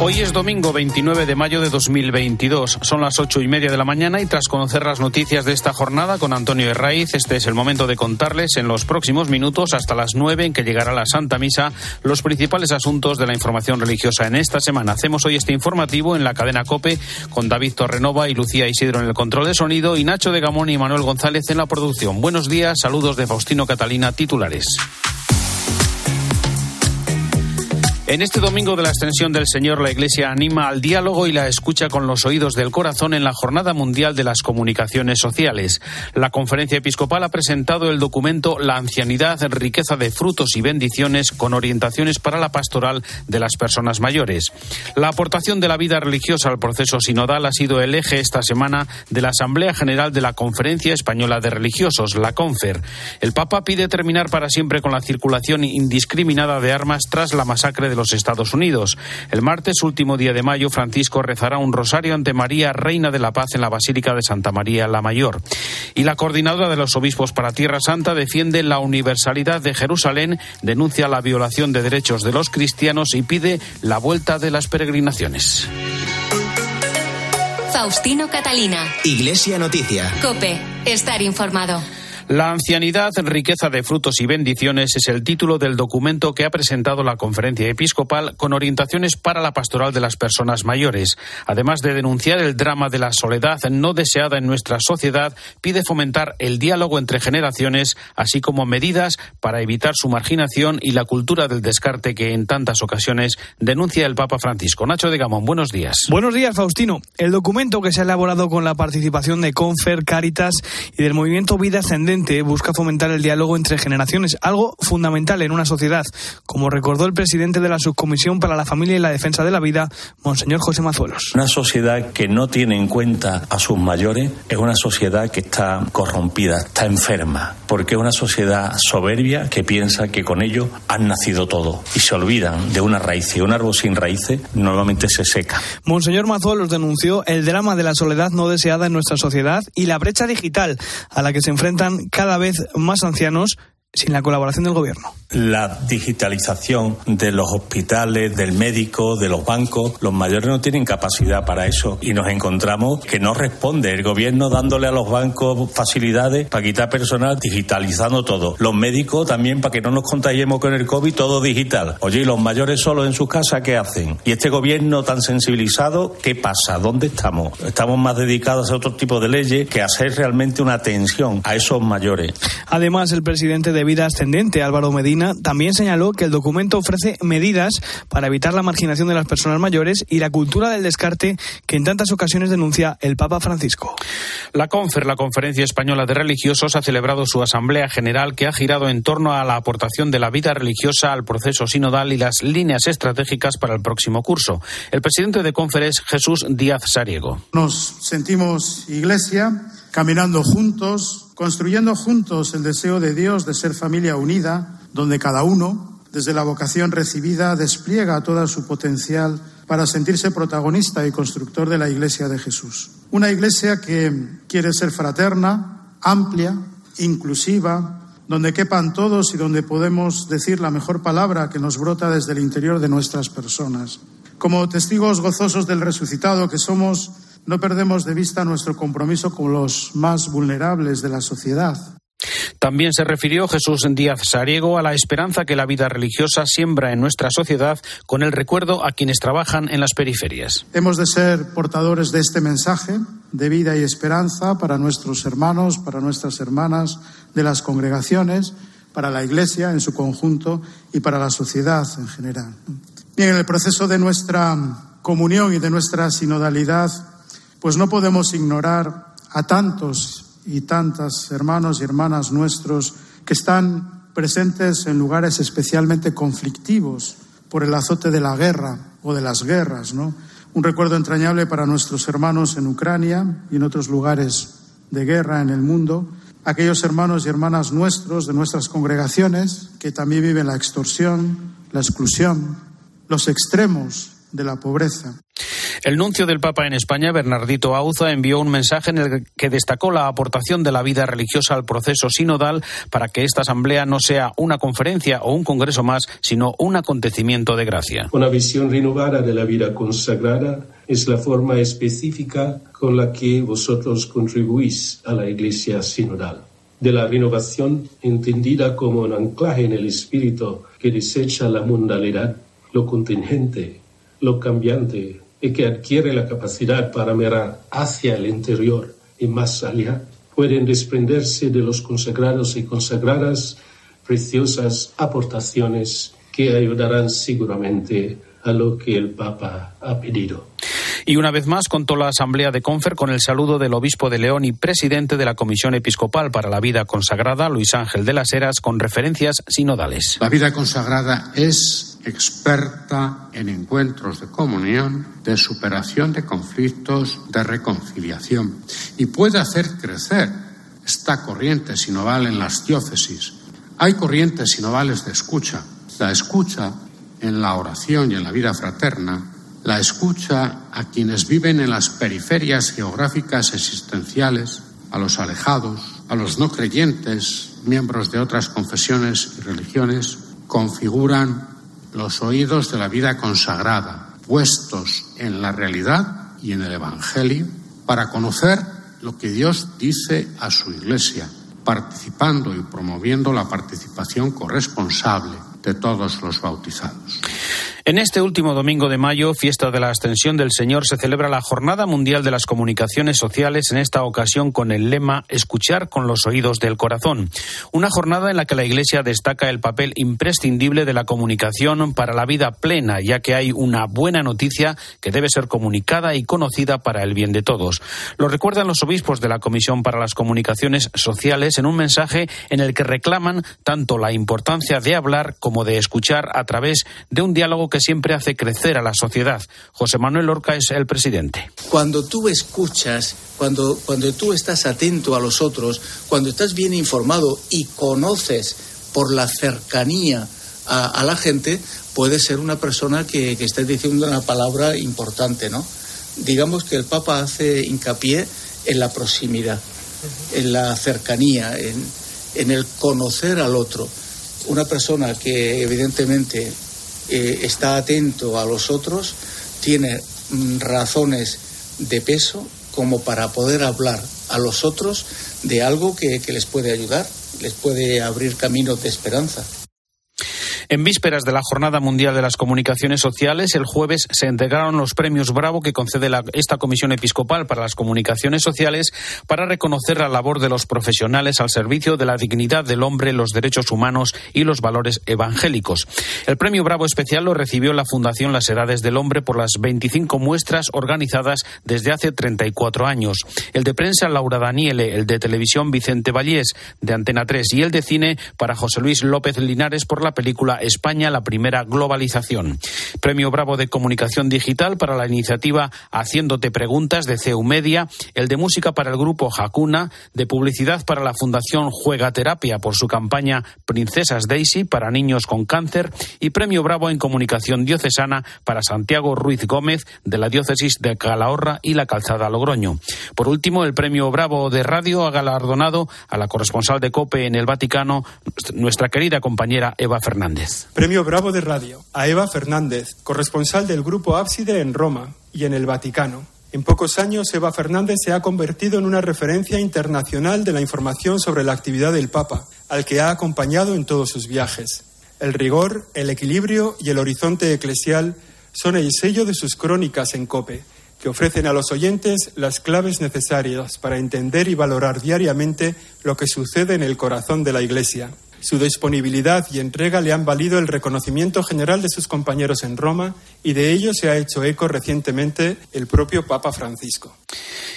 Hoy es domingo 29 de mayo de 2022. Son las ocho y media de la mañana y tras conocer las noticias de esta jornada con Antonio Herraiz, este es el momento de contarles en los próximos minutos hasta las nueve en que llegará la Santa Misa los principales asuntos de la información religiosa en esta semana. Hacemos hoy este informativo en la cadena COPE con David Torrenova y Lucía Isidro en el control de sonido y Nacho de Gamón y Manuel González en la producción. Buenos días, saludos de Faustino Catalina, titulares. En este domingo de la extensión del Señor, la Iglesia anima al diálogo y la escucha con los oídos del corazón en la Jornada Mundial de las Comunicaciones Sociales. La Conferencia Episcopal ha presentado el documento La ancianidad, riqueza de frutos y bendiciones con orientaciones para la pastoral de las personas mayores. La aportación de la vida religiosa al proceso sinodal ha sido el eje esta semana de la Asamblea General de la Conferencia Española de Religiosos, la CONFER. El Papa pide terminar para siempre con la circulación indiscriminada de armas tras la masacre de los Estados Unidos. El martes, último día de mayo, Francisco rezará un rosario ante María, Reina de la Paz, en la Basílica de Santa María la Mayor. Y la coordinadora de los obispos para Tierra Santa defiende la universalidad de Jerusalén, denuncia la violación de derechos de los cristianos y pide la vuelta de las peregrinaciones. Faustino Catalina. Iglesia Noticia. Cope, estar informado. La ancianidad, riqueza de frutos y bendiciones es el título del documento que ha presentado la Conferencia Episcopal con orientaciones para la pastoral de las personas mayores. Además de denunciar el drama de la soledad no deseada en nuestra sociedad, pide fomentar el diálogo entre generaciones, así como medidas para evitar su marginación y la cultura del descarte que en tantas ocasiones denuncia el Papa Francisco. Nacho de Gamón, buenos días. Buenos días, Faustino. El documento que se ha elaborado con la participación de Confer, Caritas y del movimiento Vida Ascendente busca fomentar el diálogo entre generaciones, algo fundamental en una sociedad, como recordó el presidente de la Subcomisión para la Familia y la Defensa de la Vida, Monseñor José Mazuelos. Una sociedad que no tiene en cuenta a sus mayores es una sociedad que está corrompida, está enferma, porque es una sociedad soberbia que piensa que con ello han nacido todo y se olvidan de una raíz y un árbol sin raíces normalmente se seca. Monseñor Mazuelos denunció el drama de la soledad no deseada en nuestra sociedad y la brecha digital a la que se enfrentan cada vez más ancianos sin la colaboración del gobierno la digitalización de los hospitales, del médico, de los bancos. Los mayores no tienen capacidad para eso y nos encontramos que no responde el gobierno dándole a los bancos facilidades para quitar personal, digitalizando todo. Los médicos también para que no nos contagiemos con el COVID, todo digital. Oye, ¿y los mayores solos en sus casas qué hacen? ¿Y este gobierno tan sensibilizado, qué pasa? ¿Dónde estamos? Estamos más dedicados a otro tipo de leyes que a hacer realmente una atención a esos mayores. Además, el presidente de Vida Ascendente, Álvaro Medina, también señaló que el documento ofrece medidas para evitar la marginación de las personas mayores y la cultura del descarte que en tantas ocasiones denuncia el Papa Francisco. La CONFER, la Conferencia Española de Religiosos, ha celebrado su Asamblea General que ha girado en torno a la aportación de la vida religiosa al proceso sinodal y las líneas estratégicas para el próximo curso. El presidente de CONFER es Jesús Díaz Sariego. Nos sentimos iglesia, caminando juntos, construyendo juntos el deseo de Dios de ser familia unida donde cada uno, desde la vocación recibida, despliega todo su potencial para sentirse protagonista y constructor de la Iglesia de Jesús. Una Iglesia que quiere ser fraterna, amplia, inclusiva, donde quepan todos y donde podemos decir la mejor palabra que nos brota desde el interior de nuestras personas. Como testigos gozosos del resucitado que somos, no perdemos de vista nuestro compromiso con los más vulnerables de la sociedad también se refirió Jesús Díaz Sariego a la esperanza que la vida religiosa siembra en nuestra sociedad con el recuerdo a quienes trabajan en las periferias. Hemos de ser portadores de este mensaje de vida y esperanza para nuestros hermanos, para nuestras hermanas de las congregaciones, para la Iglesia en su conjunto y para la sociedad en general. Bien, en el proceso de nuestra comunión y de nuestra sinodalidad, pues no podemos ignorar a tantos y tantas hermanos y hermanas nuestros que están presentes en lugares especialmente conflictivos por el azote de la guerra o de las guerras, ¿no? Un recuerdo entrañable para nuestros hermanos en Ucrania y en otros lugares de guerra en el mundo, aquellos hermanos y hermanas nuestros de nuestras congregaciones que también viven la extorsión, la exclusión, los extremos de la pobreza. El nuncio del Papa en España, Bernardito Auza, envió un mensaje en el que destacó la aportación de la vida religiosa al proceso sinodal para que esta asamblea no sea una conferencia o un congreso más, sino un acontecimiento de gracia. Una visión renovada de la vida consagrada es la forma específica con la que vosotros contribuís a la Iglesia sinodal. De la renovación entendida como un anclaje en el espíritu que desecha la mundanidad, lo contingente, lo cambiante, y que adquiere la capacidad para mirar hacia el interior y más allá, pueden desprenderse de los consagrados y consagradas preciosas aportaciones que ayudarán seguramente a lo que el Papa ha pedido. Y una vez más contó la Asamblea de Confer con el saludo del Obispo de León y presidente de la Comisión Episcopal para la Vida Consagrada, Luis Ángel de las Heras, con referencias sinodales. La vida consagrada es experta en encuentros de comunión, de superación de conflictos, de reconciliación y puede hacer crecer esta corriente sinodal en las diócesis. Hay corrientes sinodales de escucha. La escucha en la oración y en la vida fraterna la escucha a quienes viven en las periferias geográficas existenciales, a los alejados, a los no creyentes, miembros de otras confesiones y religiones, configuran los oídos de la vida consagrada, puestos en la realidad y en el Evangelio, para conocer lo que Dios dice a su Iglesia, participando y promoviendo la participación corresponsable de todos los bautizados. En este último domingo de mayo, fiesta de la Ascensión del Señor, se celebra la Jornada Mundial de las Comunicaciones Sociales, en esta ocasión con el lema Escuchar con los oídos del corazón. Una jornada en la que la Iglesia destaca el papel imprescindible de la comunicación para la vida plena, ya que hay una buena noticia que debe ser comunicada y conocida para el bien de todos. Lo recuerdan los obispos de la Comisión para las Comunicaciones Sociales en un mensaje en el que reclaman tanto la importancia de hablar como de escuchar a través de un diálogo que siempre hace crecer a la sociedad. José Manuel Lorca es el presidente. Cuando tú escuchas, cuando, cuando tú estás atento a los otros, cuando estás bien informado y conoces por la cercanía a, la gente, puedes ser una persona que, que esté diciendo una palabra importante, ¿no? Digamos que el Papa hace hincapié en la proximidad, en la cercanía, en, en el conocer al otro. Una persona que evidentemente eh, está atento a los otros, tiene mm, razones de peso como para poder hablar a los otros de algo que les puede ayudar, les puede abrir caminos de esperanza. En vísperas de la Jornada Mundial de las Comunicaciones Sociales, el jueves se entregaron los premios Bravo que concede esta Comisión Episcopal para las Comunicaciones Sociales para reconocer la labor de los profesionales al servicio de la dignidad del hombre, los derechos humanos y los valores evangélicos. El premio Bravo especial lo recibió la Fundación Las Edades del Hombre por las 25 muestras organizadas desde hace 34 años. El de prensa Laura Daniele, el de televisión Vicente Vallés, de Antena 3 y el de cine para José Luis López Linares por la película España la primera globalización. Premio Bravo de Comunicación Digital para la iniciativa Haciéndote Preguntas de CEU Media, el de música para el grupo Hakuna, de publicidad para la Fundación Juega Terapia por su campaña Princesas Daisy para niños con cáncer y Premio Bravo en Comunicación Diocesana para Santiago Ruiz Gómez de la Diócesis de Calahorra y la Calzada Logroño. Por último, el Premio Bravo de Radio ha galardonado a la corresponsal de COPE en el Vaticano, nuestra querida compañera Eva Fernández. Premio Bravo de Radio a Eva Fernández, corresponsal del Grupo Ábside en Roma y en el Vaticano. En pocos años, Eva Fernández se ha convertido en una referencia internacional de la información sobre la actividad del Papa, al que ha acompañado en todos sus viajes. El rigor, el equilibrio y el horizonte eclesial son el sello de sus crónicas en COPE, que ofrecen a los oyentes las claves necesarias para entender y valorar diariamente lo que sucede en el corazón de la Iglesia. Su disponibilidad y entrega le han valido el reconocimiento general de sus compañeros en Roma y de ello se ha hecho eco recientemente el propio Papa Francisco.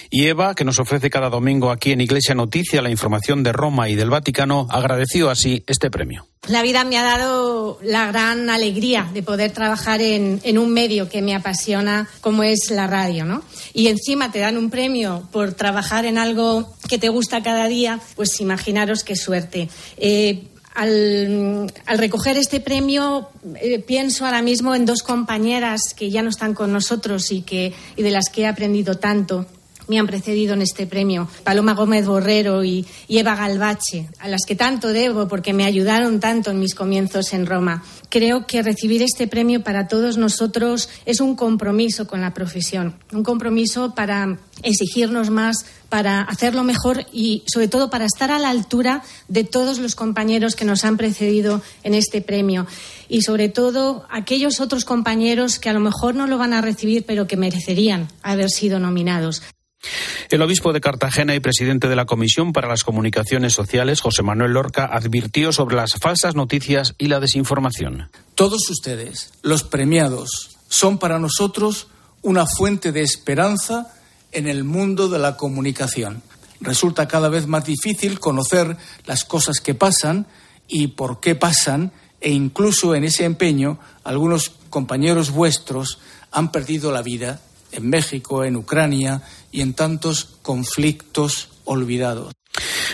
Y Eva, que nos ofrece cada domingo aquí en Iglesia Noticia la información de Roma y del Vaticano, agradeció así este premio. La vida me ha dado la gran alegría de poder trabajar en, en, un medio que me apasiona como es la radio, ¿no? Y encima te dan un premio por trabajar en algo que te gusta cada día, pues imaginaros qué suerte. Eh, al, recoger este premio eh, pienso ahora mismo en dos compañeras que ya no están con nosotros y, que, y de las que he aprendido tanto me han precedido en este premio, Paloma Gómez Borrero y, Eva Galvache, a las que tanto debo porque me ayudaron tanto en mis comienzos en Roma. Creo que recibir este premio para todos nosotros es un compromiso con la profesión, un compromiso para exigirnos más, para hacerlo mejor y, sobre todo, para estar a la altura de todos los compañeros que nos han precedido en este premio. Y, sobre todo, aquellos otros compañeros que a lo mejor no lo van a recibir, pero que merecerían haber sido nominados. El obispo de Cartagena y presidente de la Comisión para las Comunicaciones Sociales, José Manuel Lorca, advirtió sobre las falsas noticias y la desinformación. Todos ustedes, los premiados, son para nosotros una fuente de esperanza en el mundo de la comunicación. Resulta cada vez más difícil conocer las cosas que pasan y por qué pasan, e incluso en ese empeño algunos compañeros vuestros han perdido la vida en México, en Ucrania y en tantos conflictos olvidados.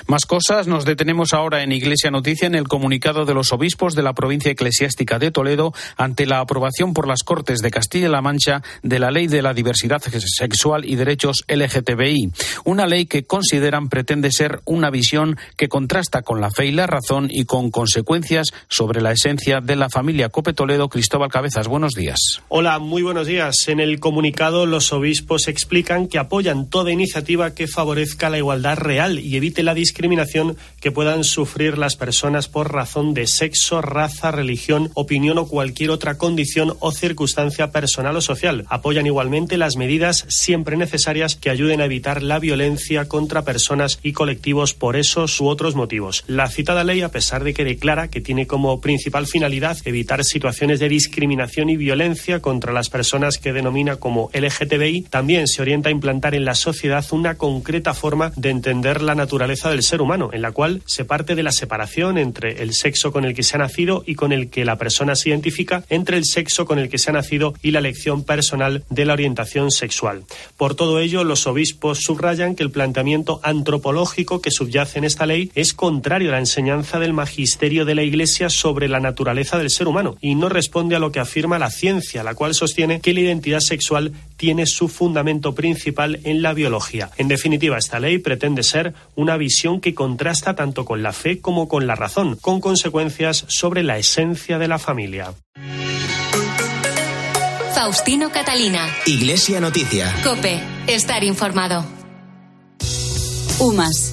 Más cosas, nos detenemos ahora en Iglesia Noticia en el comunicado de los obispos de la provincia eclesiástica de Toledo ante la aprobación por las Cortes de Castilla-La Mancha de la Ley de la Diversidad Sexual y Derechos LGTBI, una ley que consideran pretende ser una visión que contrasta con la fe y la razón y con consecuencias sobre la esencia de la familia Cope Toledo. Cristóbal Cabezas, buenos días. Hola, muy buenos días. En el comunicado los obispos explican que apoyan toda iniciativa que favorezca la igualdad real y evite la discriminación que puedan sufrir las personas por razón de sexo, raza, religión, opinión o cualquier otra condición o circunstancia personal o social. Apoyan igualmente las medidas siempre necesarias que ayuden a evitar la violencia contra personas y colectivos por esos u otros motivos. La citada ley, a pesar de que declara que tiene como principal finalidad evitar situaciones de discriminación y violencia contra las personas que denomina como LGTBI, también se orienta a implantar en la sociedad una concreta forma de entender la naturaleza del ser humano, en la cual se parte de la separación entre el sexo con el que se ha nacido y con el que la persona se identifica, entre el sexo con el que se ha nacido y la elección personal de la orientación sexual. Por todo ello, los obispos subrayan que el planteamiento antropológico que subyace en esta ley es contrario a la enseñanza del magisterio de la Iglesia sobre la naturaleza del ser humano y no responde a lo que afirma la ciencia, la cual sostiene que la identidad sexual tiene su fundamento principal en la biología. En definitiva, esta ley pretende ser una visión que contrasta tanto con la fe como con la razón, con consecuencias sobre la esencia de la familia. Faustino Catalina. Iglesia Noticia. Cope. Estar informado. UMAS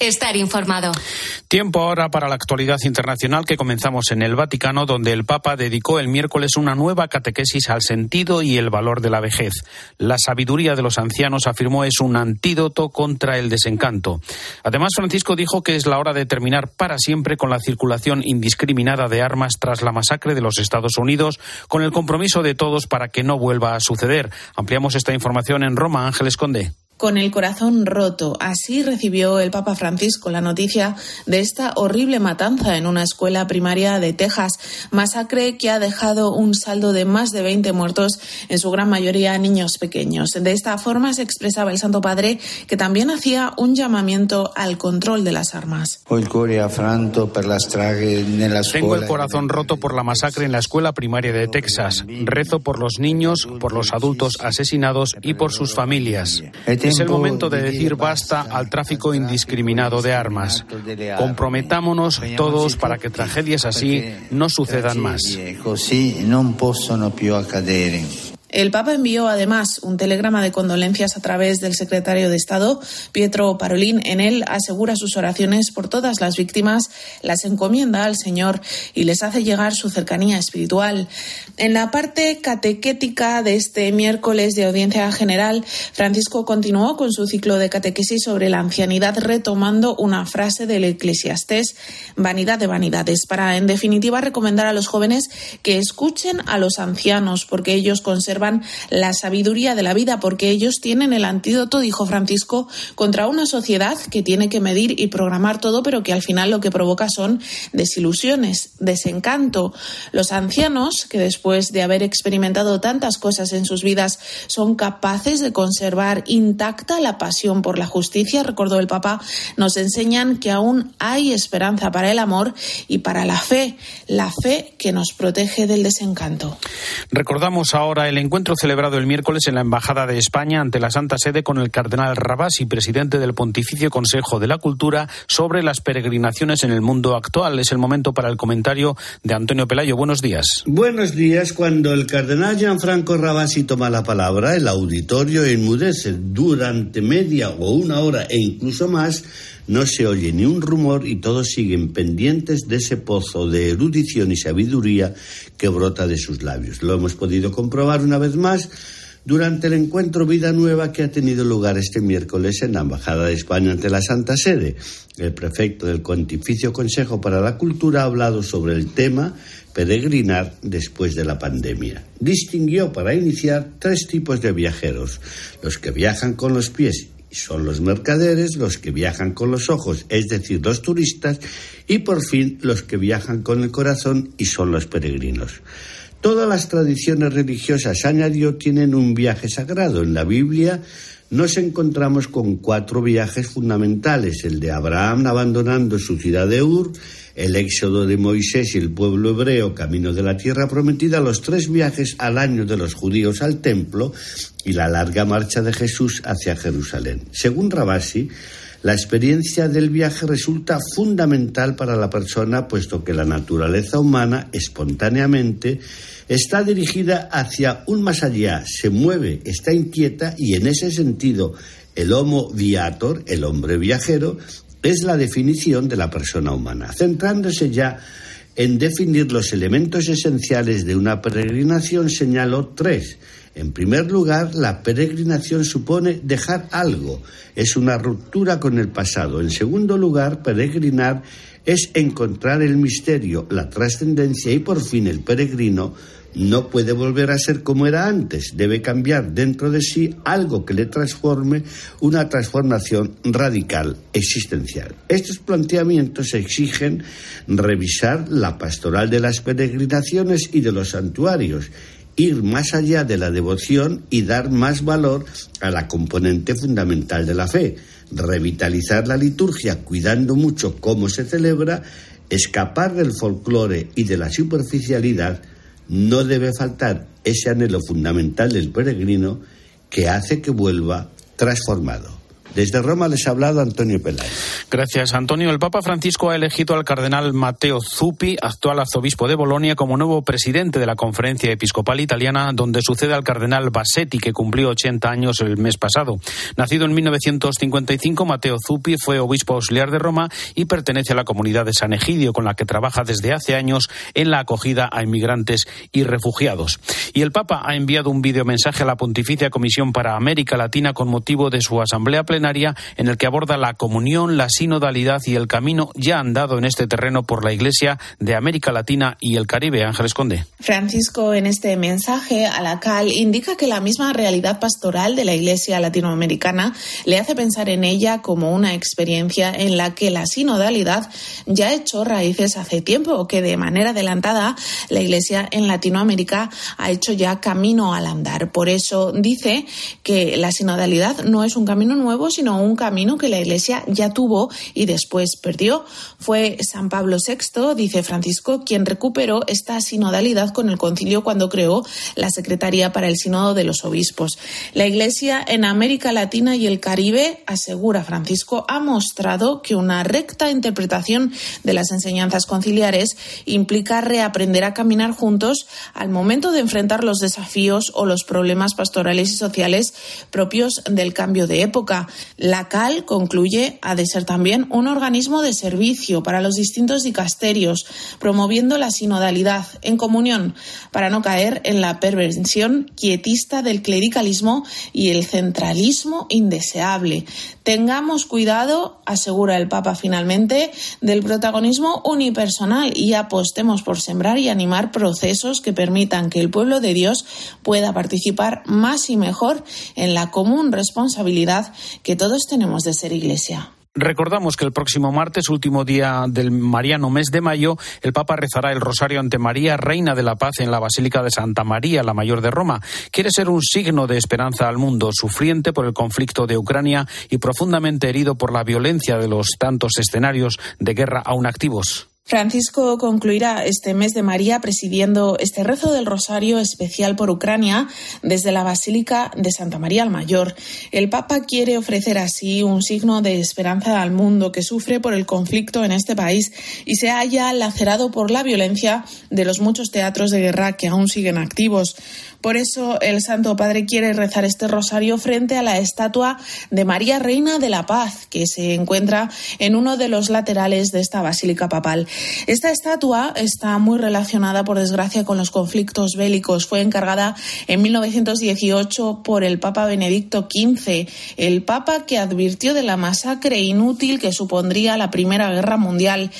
estar informado. Tiempo ahora para la actualidad internacional que comenzamos en el Vaticano, donde el Papa dedicó el miércoles una nueva catequesis al sentido y el valor de la vejez. La sabiduría de los ancianos, afirmó, es un antídoto contra el desencanto. Además, Francisco dijo que es la hora de terminar para siempre con la circulación indiscriminada de armas tras la masacre de los Estados Unidos, con el compromiso de todos para que no vuelva a suceder. Ampliamos esta información en Roma. Ángeles Conde con el corazón roto. Así recibió el Papa Francisco la noticia de esta horrible matanza en una escuela primaria de Texas, masacre que ha dejado un saldo de más de 20 muertos, en su gran mayoría niños pequeños. De esta forma se expresaba el Santo Padre, que también hacía un llamamiento al control de las armas. Tengo el corazón roto por la masacre en la escuela primaria de Texas. Rezo por los niños, por los adultos asesinados y por sus familias. Es el momento de decir basta al tráfico indiscriminado de armas. Comprometámonos todos para que tragedias así no sucedan más. El Papa envió además un telegrama de condolencias a través del secretario de Estado, Pietro Parolín. En él asegura sus oraciones por todas las víctimas, las encomienda al Señor y les hace llegar su cercanía espiritual. En la parte catequética de este miércoles de audiencia general, Francisco continuó con su ciclo de catequesis sobre la ancianidad, retomando una frase del Eclesiastés, vanidad de vanidades, para en definitiva recomendar a los jóvenes que escuchen a los ancianos, porque ellos conservan conservan la sabiduría de la vida porque ellos tienen el antídoto, dijo Francisco, contra una sociedad que tiene que medir y programar todo, pero que al final lo que provoca son desilusiones, desencanto. Los ancianos, que después de haber experimentado tantas cosas en sus vidas, son capaces de conservar intacta la pasión por la justicia, recordó el Papa, nos enseñan que aún hay esperanza para el amor y para la fe, la fe que nos protege del desencanto. Recordamos ahora el celebrado el miércoles en la Embajada de España ante la Santa Sede con el cardenal Rabasi, presidente del Pontificio Consejo de la Cultura, sobre las peregrinaciones en el mundo actual. Es el momento para el comentario de Antonio Pelayo. Buenos días. Buenos días. Cuando el cardenal Gianfranco Rabasi toma la palabra, el auditorio enmudece durante media o una hora e incluso más no se oye ni un rumor y todos siguen pendientes de ese pozo de erudición y sabiduría que brota de sus labios. Lo hemos podido comprobar una vez más durante el encuentro Vida Nueva que ha tenido lugar este miércoles en la Embajada de España ante la Santa Sede. El prefecto del Pontificio Consejo para la Cultura ha hablado sobre el tema peregrinar después de la pandemia. Distinguió para iniciar tres tipos de viajeros, los que viajan con los pies son los mercaderes, los que viajan con los ojos, es decir, los turistas, y por fin los que viajan con el corazón y son los peregrinos. Todas las tradiciones religiosas, añadió, tienen un viaje sagrado. En la Biblia nos encontramos con cuatro viajes fundamentales, el de Abraham abandonando su ciudad de Ur, el éxodo de Moisés y el pueblo hebreo camino de la tierra prometida, los tres viajes al año de los judíos al templo y la larga marcha de Jesús hacia Jerusalén. Según Rabasi, la experiencia del viaje resulta fundamental para la persona, puesto que la naturaleza humana espontáneamente está dirigida hacia un más allá, se mueve, está inquieta y en ese sentido el Homo viator, el hombre viajero, es la definición de la persona humana. Centrándose ya en definir los elementos esenciales de una peregrinación, señaló tres. En primer lugar, la peregrinación supone dejar algo, es una ruptura con el pasado. En segundo lugar, peregrinar es encontrar el misterio, la trascendencia y por fin el peregrino no puede volver a ser como era antes, debe cambiar dentro de sí algo que le transforme, una transformación radical, existencial. Estos planteamientos exigen revisar la pastoral de las peregrinaciones y de los santuarios, ir más allá de la devoción y dar más valor a la componente fundamental de la fe, revitalizar la liturgia cuidando mucho cómo se celebra, escapar del folclore y de la superficialidad, no debe faltar ese anhelo fundamental del peregrino que hace que vuelva transformado. Desde Roma les ha hablado Antonio Peláez. Gracias, Antonio. El Papa Francisco ha elegido al cardenal Matteo Zuppi, actual arzobispo de Bolonia, como nuevo presidente de la Conferencia Episcopal Italiana, donde sucede al cardenal Bassetti, que cumplió 80 años el mes pasado. Nacido en 1955, Matteo Zuppi fue obispo auxiliar de Roma y pertenece a la comunidad de San Egidio, con la que trabaja desde hace años en la acogida a inmigrantes y refugiados. Y el Papa ha enviado un videomensaje a la Pontificia Comisión para América Latina con motivo de su asamblea en el que aborda la comunión, la sinodalidad y el camino ya andado en este terreno por la Iglesia de América Latina y el Caribe. Ángeles Conde. Francisco, en este mensaje a la CAL, indica que la misma realidad pastoral de la Iglesia latinoamericana le hace pensar en ella como una experiencia en la que la sinodalidad ya ha hecho raíces hace tiempo, que de manera adelantada la Iglesia en Latinoamérica ha hecho ya camino al andar. Por eso dice que la sinodalidad no es un camino nuevo, sino un camino que la Iglesia ya tuvo y después perdió. Fue San Pablo VI, dice Francisco, quien recuperó esta sinodalidad con el concilio cuando creó la Secretaría para el Sínodo de los Obispos. La Iglesia en América Latina y el Caribe, asegura Francisco, ha mostrado que una recta interpretación de las enseñanzas conciliares implica reaprender a caminar juntos al momento de enfrentar los desafíos o los problemas pastorales y sociales propios del cambio de época. La CAL concluye ha de ser también un organismo de servicio para los distintos dicasterios, promoviendo la sinodalidad en comunión para no caer en la perversión quietista del clericalismo y el centralismo indeseable Tengamos cuidado, asegura el Papa finalmente, del protagonismo unipersonal y apostemos por sembrar y animar procesos que permitan que el pueblo de Dios pueda participar más y mejor en la común responsabilidad que todos tenemos de ser Iglesia. Recordamos que el próximo martes, último día del mariano mes de mayo, el Papa rezará el rosario ante María, Reina de la Paz, en la Basílica de Santa María, la mayor de Roma. Quiere ser un signo de esperanza al mundo, sufriente por el conflicto de Ucrania y profundamente herido por la violencia de los tantos escenarios de guerra aún activos. Francisco concluirá este mes de María presidiendo este rezo del Rosario especial por Ucrania desde la Basílica de Santa María al Mayor. El Papa quiere ofrecer así un signo de esperanza al mundo que sufre por el conflicto en este país y se haya lacerado por la violencia de los muchos teatros de guerra que aún siguen activos. Por eso el Santo Padre quiere rezar este rosario frente a la estatua de María Reina de la Paz, que se encuentra en uno de los laterales de esta basílica papal. Esta estatua está muy relacionada, por desgracia, con los conflictos bélicos. Fue encargada en 1918 por el Papa Benedicto XV, el Papa que advirtió de la masacre inútil que supondría la Primera Guerra Mundial.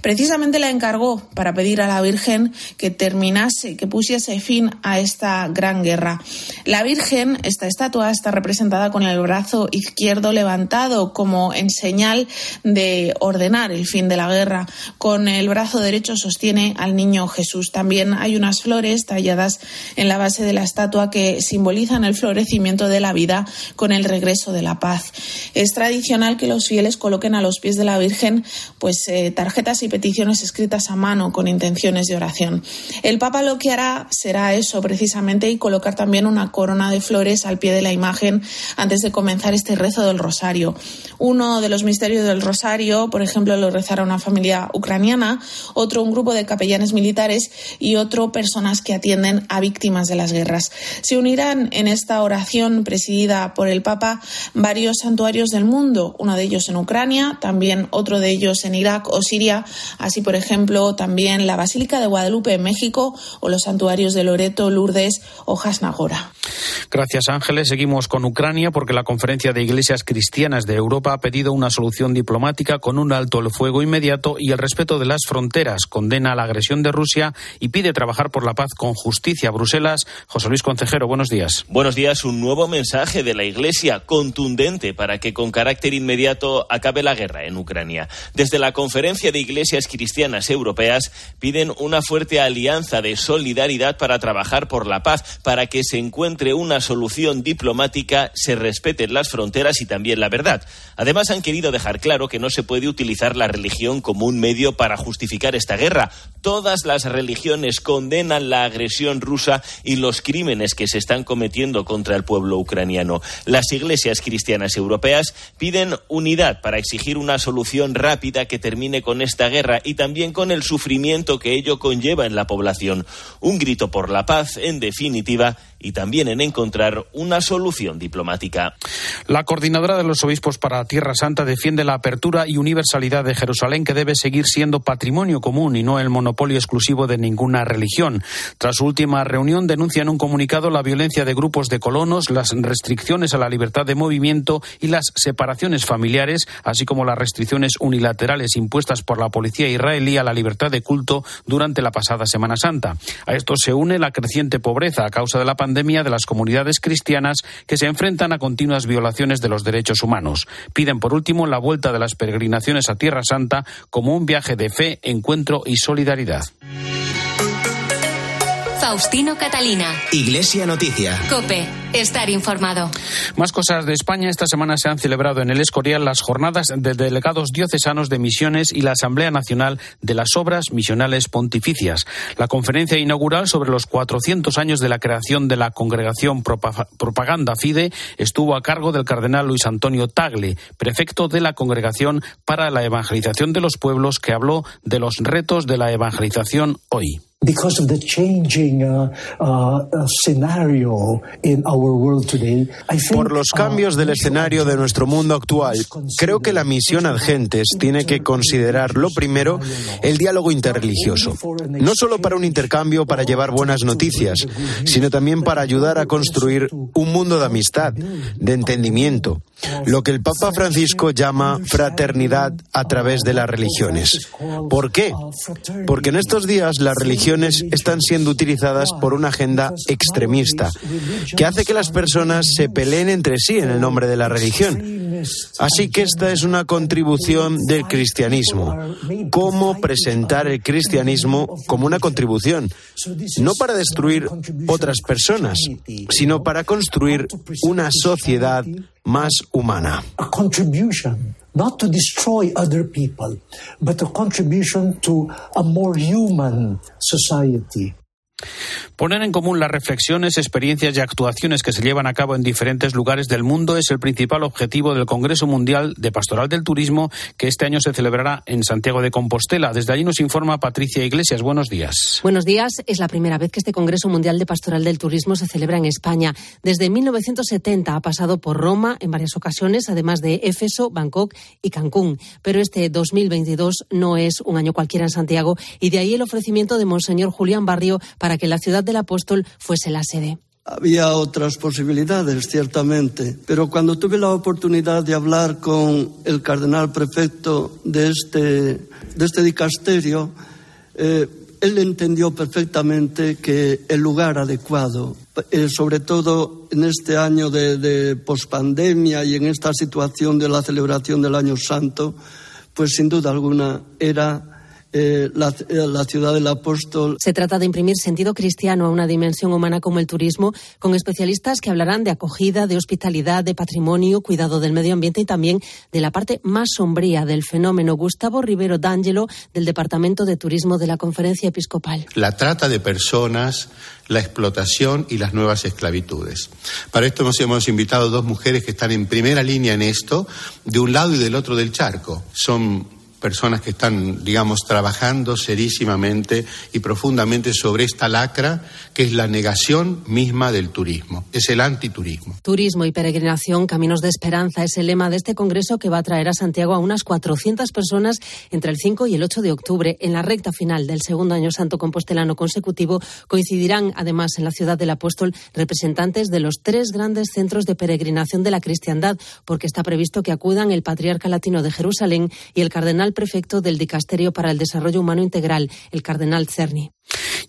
Precisamente la encargó para pedir a la Virgen que terminase, que pusiese fin a esta Gran Guerra. La Virgen, esta estatua, está representada con el brazo izquierdo levantado como en señal de ordenar el fin de la guerra. Con el brazo derecho sostiene al niño Jesús. También hay unas flores talladas en la base de la estatua que simbolizan el florecimiento de la vida con el regreso de la paz. Es tradicional que los fieles coloquen a los pies de la Virgen pues eh, tarjetas y peticiones escritas a mano con intenciones de oración. El Papa lo que hará será eso precisamente y colocar también una corona de flores al pie de la imagen antes de comenzar este rezo del rosario. Uno de los misterios del rosario, por ejemplo, lo rezará una familia ucraniana, otro un grupo de capellanes militares y otro personas que atienden a víctimas de las guerras. Se unirán en esta oración presidida por el Papa varios santuarios del mundo, uno de ellos en Ucrania, también otro de ellos en Irak o Siria, así por ejemplo también la Basílica de Guadalupe en México o los santuarios de Loreto, Lourdes Hojas Nagora. Gracias, Ángeles. Seguimos con Ucrania porque la Conferencia de Iglesias Cristianas de Europa ha pedido una solución diplomática con un alto el fuego inmediato y el respeto de las fronteras. Condena la agresión de Rusia y pide trabajar por la paz con justicia. Bruselas, José Luis Concejero, buenos días. Buenos días. Un nuevo mensaje de la Iglesia contundente para que con carácter inmediato acabe la guerra en Ucrania. Desde la Conferencia de Iglesias Cristianas Europeas piden una fuerte alianza de solidaridad para trabajar por la paz para que se encuentre una solución diplomática, se respeten las fronteras y también la verdad. Además, han querido dejar claro que no se puede utilizar la religión como un medio para justificar esta guerra. Todas las religiones condenan la agresión rusa y los crímenes que se están cometiendo contra el pueblo ucraniano. Las iglesias cristianas europeas piden unidad para exigir una solución rápida que termine con esta guerra y también con el sufrimiento que ello conlleva en la población. Un grito por la paz, en definitiva, definitiva y también en encontrar una solución diplomática. La coordinadora de los obispos para Tierra Santa defiende la apertura y universalidad de Jerusalén, que debe seguir siendo patrimonio común y no el monopolio exclusivo de ninguna religión. Tras su última reunión, denuncia en un comunicado la violencia de grupos de colonos, las restricciones a la libertad de movimiento y las separaciones familiares, así como las restricciones unilaterales impuestas por la policía israelí a la libertad de culto durante la pasada Semana Santa. A esto se une la creciente pobreza a causa de la pandemia de las comunidades cristianas que se enfrentan a continuas violaciones de los derechos humanos. Piden, por último, la vuelta de las peregrinaciones a Tierra Santa como un viaje de fe, encuentro y solidaridad. Faustino Catalina. Iglesia Noticia. Cope. Estar informado. Más cosas de España. Esta semana se han celebrado en el Escorial las jornadas de delegados diocesanos de misiones y la Asamblea Nacional de las Obras Misionales Pontificias. La conferencia inaugural sobre los 400 años de la creación de la Congregación Propaganda Fide estuvo a cargo del cardenal Luis Antonio Tagle, prefecto de la Congregación para la Evangelización de los Pueblos, que habló de los retos de la evangelización hoy. Because of the changing uh, uh, scenario in our Por los cambios del escenario de nuestro mundo actual, creo que la misión Adgentes tiene que considerar, lo primero, el diálogo interreligioso. No solo para un intercambio para llevar buenas noticias, sino también para ayudar a construir un mundo de amistad, de entendimiento, lo que el Papa Francisco llama fraternidad a través de las religiones. ¿Por qué? Porque en estos días las están siendo utilizadas por una agenda extremista que hace que las personas se peleen entre sí en el nombre de la religión. Así que esta es una contribución del cristianismo. Cómo presentar el cristianismo como una contribución, no para destruir otras personas, sino para construir una sociedad más humana. Not to destroy other people, but a contribution to a more human society. Poner en común las reflexiones, experiencias y actuaciones que se llevan a cabo en diferentes lugares del mundo es el principal objetivo del Congreso Mundial de Pastoral del Turismo que este año se celebrará en Santiago de Compostela. Desde allí nos informa Patricia Iglesias. Buenos días. Buenos días. Es la primera vez que este Congreso Mundial de Pastoral del Turismo se celebra en España. Desde 1970 ha pasado por Roma en varias ocasiones, además de Éfeso, Bangkok y Cancún. Pero este 2022 no es un año cualquiera en Santiago y de ahí el ofrecimiento de Monseñor Julián Barrio para que la ciudad del apóstol fuese la sede. Había otras posibilidades, ciertamente, pero cuando tuve la oportunidad de hablar con el cardenal prefecto de este, de este dicasterio, eh, él entendió perfectamente que el lugar adecuado, eh, sobre todo en este año de, de pospandemia y en esta situación de la celebración del Año Santo, pues sin duda alguna era eh, la, eh, la, ciudad del apóstol. Se trata de imprimir sentido cristiano a una dimensión humana como el turismo, con especialistas que hablarán de acogida, de hospitalidad, de patrimonio, cuidado del medio ambiente y también de la parte más sombría del fenómeno. Gustavo Rivero D'Angelo, del Departamento de Turismo de la Conferencia Episcopal. La trata de personas, la explotación y las nuevas esclavitudes. Para esto hemos, hemos invitado dos mujeres que están en primera línea en esto, de un lado y del otro del charco. Son personas que están, digamos, trabajando serísimamente y profundamente sobre esta lacra que es la negación misma del turismo, es el antiturismo. Turismo y peregrinación, caminos de esperanza, es el lema de este congreso que va a traer a Santiago a unas 400 personas entre el 5 y el 8 de octubre. En la recta final del segundo año santo compostelano consecutivo coincidirán además en la ciudad del apóstol representantes de los tres grandes centros de peregrinación de la cristiandad, porque está previsto que acudan el patriarca latino de Jerusalén y el cardenal prefecto del Dicasterio para el Desarrollo Humano Integral, el cardenal Cerny.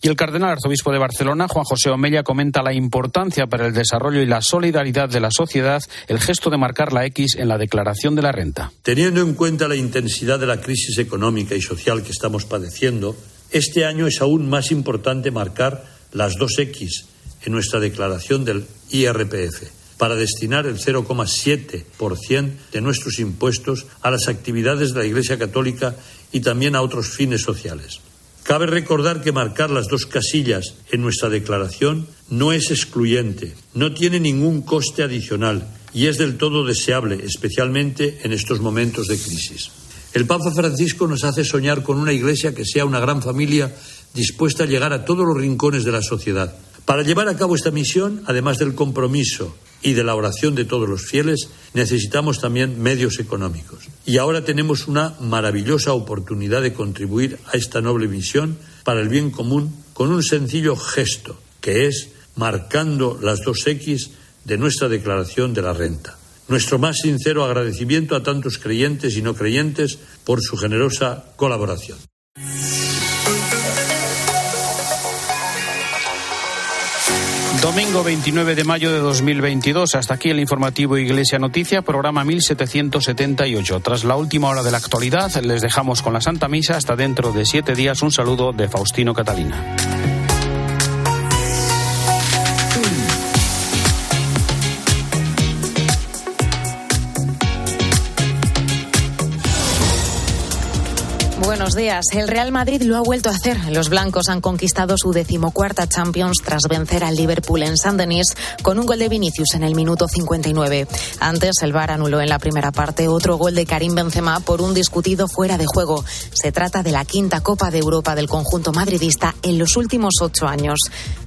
Y el cardenal arzobispo de Barcelona, Juan José Omella, comenta la importancia para el desarrollo y la solidaridad de la sociedad el gesto de marcar la X en la declaración de la renta. Teniendo en cuenta la intensidad de la crisis económica y social que estamos padeciendo, este año es aún más importante marcar las dos X en nuestra declaración del IRPF para destinar el 0,7% de nuestros impuestos a las actividades de la Iglesia Católica y también a otros fines sociales. Cabe recordar que marcar las dos casillas en nuestra declaración no es excluyente, no tiene ningún coste adicional y es del todo deseable, especialmente en estos momentos de crisis. El Papa Francisco nos hace soñar con una Iglesia que sea una gran familia dispuesta a llegar a todos los rincones de la sociedad. Para llevar a cabo esta misión, además del compromiso y de la oración de todos los fieles, necesitamos también medios económicos. Y ahora tenemos una maravillosa oportunidad de contribuir a esta noble misión para el bien común con un sencillo gesto, que es marcando las dos X de nuestra declaración de la renta. Nuestro más sincero agradecimiento a tantos creyentes y no creyentes por su generosa colaboración. Domingo 29 de mayo de 2022. Hasta aquí el informativo Iglesia Noticia, programa 1778. Tras la última hora de la actualidad, les dejamos con la Santa Misa. Hasta dentro de siete días, un saludo de Faustino Catalina. Buenos días. El Real Madrid lo ha vuelto a hacer. Los blancos han conquistado su decimocuarta Champions tras vencer al Liverpool en San Denis con un gol de Vinicius en el minuto 59. Antes, el VAR anuló en la primera parte otro gol de Karim Benzema por un discutido fuera de juego. Se trata de la quinta Copa de Europa del conjunto madridista en los últimos ocho años.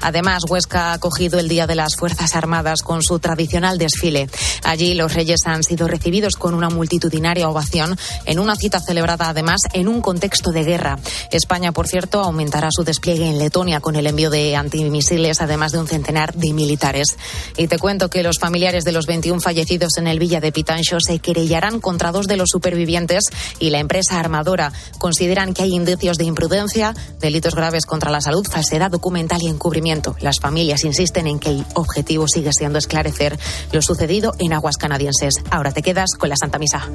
Además, Huesca ha acogido el Día de las Fuerzas Armadas con su tradicional desfile. Allí los reyes han sido recibidos con una multitudinaria ovación en una cita celebrada además en un contexto de guerra. España, por cierto, aumentará su despliegue en Letonia con el envío de antimisiles, además de un centenar de militares. Y te cuento que los familiares de los 21 fallecidos en el Villa de Pitancho se querellarán contra dos de los supervivientes y la empresa armadora. Consideran que hay indicios de imprudencia, delitos graves contra la salud, falsedad documental y encubrimiento. Las familias insisten en que el objetivo sigue siendo esclarecer lo sucedido en aguas canadienses. Ahora te quedas con la Santa Misa.